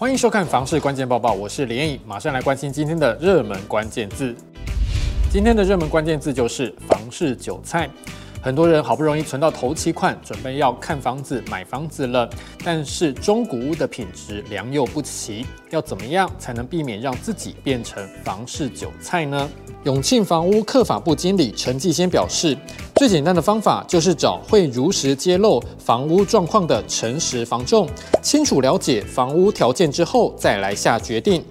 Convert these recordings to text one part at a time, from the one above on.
欢迎收看《房市关键报报》，我是连颖，马上来关心今天的热门关键字。今天的热门关键字就是房市韭菜。很多人好不容易存到头期款，准备要看房子、买房子了，但是中古屋的品质良莠不齐，要怎么样才能避免让自己变成房市韭菜呢？永庆房屋客法部经理陈继先表示，最简单的方法就是找会如实揭露房屋状况的诚实房仲，清楚了解房屋条件之后再来下决定。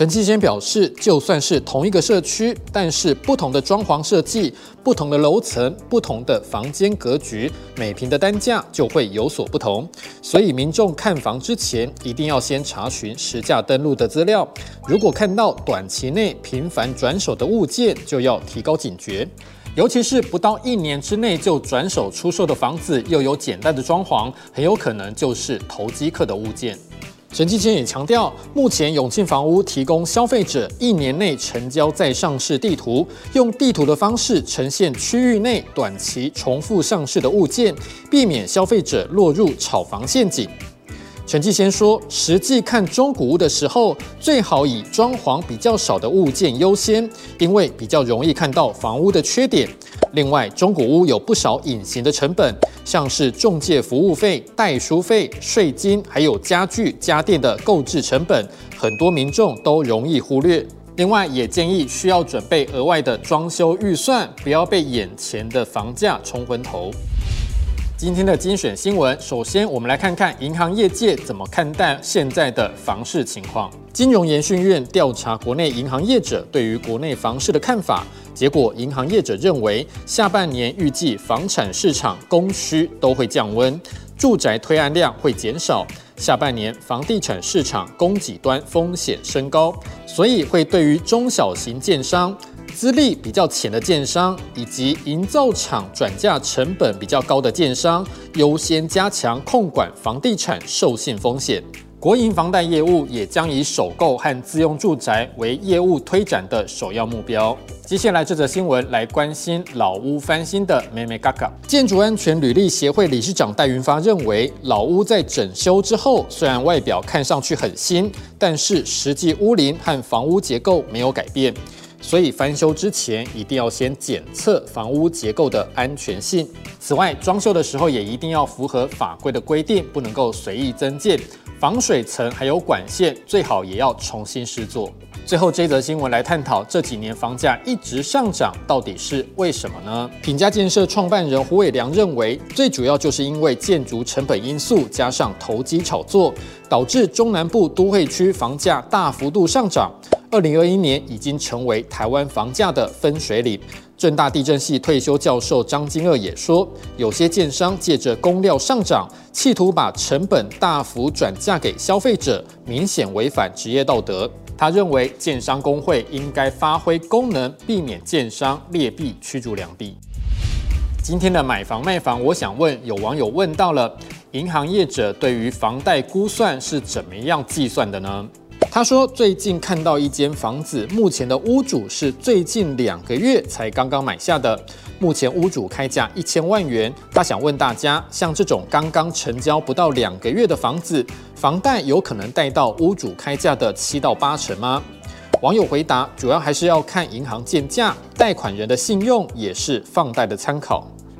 陈继先表示，就算是同一个社区，但是不同的装潢设计、不同的楼层、不同的房间格局，每平的单价就会有所不同。所以民众看房之前，一定要先查询实价登录的资料。如果看到短期内频繁转手的物件，就要提高警觉。尤其是不到一年之内就转手出售的房子，又有简单的装潢，很有可能就是投机客的物件。陈继谦也强调，目前永庆房屋提供消费者一年内成交再上市地图，用地图的方式呈现区域内短期重复上市的物件，避免消费者落入炒房陷阱。陈继先说，实际看中古屋的时候，最好以装潢比较少的物件优先，因为比较容易看到房屋的缺点。另外，中古屋有不少隐形的成本，像是中介服务费、代书费、税金，还有家具家电的购置成本，很多民众都容易忽略。另外，也建议需要准备额外的装修预算，不要被眼前的房价冲昏头。今天的精选新闻，首先我们来看看银行业界怎么看待现在的房市情况。金融研讯院调查国内银行业者对于国内房市的看法，结果银行业者认为，下半年预计房产市场供需都会降温，住宅推案量会减少，下半年房地产市场供给端风险升高，所以会对于中小型建商。资历比较浅的建商，以及营造厂转嫁成本比较高的建商，优先加强控管房地产授信风险。国营房贷业务也将以首购和自用住宅为业务推展的首要目标。接下来这则新闻来关心老屋翻新的妹妹嘎嘎。建筑安全履历协会理事长戴云发认为，老屋在整修之后，虽然外表看上去很新，但是实际屋龄和房屋结构没有改变。所以翻修之前一定要先检测房屋结构的安全性。此外，装修的时候也一定要符合法规的规定，不能够随意增建。防水层还有管线最好也要重新施作。最后这则新闻来探讨这几年房价一直上涨到底是为什么呢？品家建设创办人胡伟良认为，最主要就是因为建筑成本因素加上投机炒作，导致中南部都会区房价大幅度上涨。二零二一年已经成为台湾房价的分水岭。正大地震系退休教授张金鶚也说，有些建商借着工料上涨，企图把成本大幅转嫁给消费者，明显违反职业道德。他认为，建商工会应该发挥功能，避免建商劣币驱逐良币。今天的买房卖房，我想问，有网友问到了，银行业者对于房贷估算是怎么样计算的呢？他说：“最近看到一间房子，目前的屋主是最近两个月才刚刚买下的，目前屋主开价一千万元。他想问大家，像这种刚刚成交不到两个月的房子，房贷有可能贷到屋主开价的七到八成吗？”网友回答：“主要还是要看银行建价，贷款人的信用也是放贷的参考。”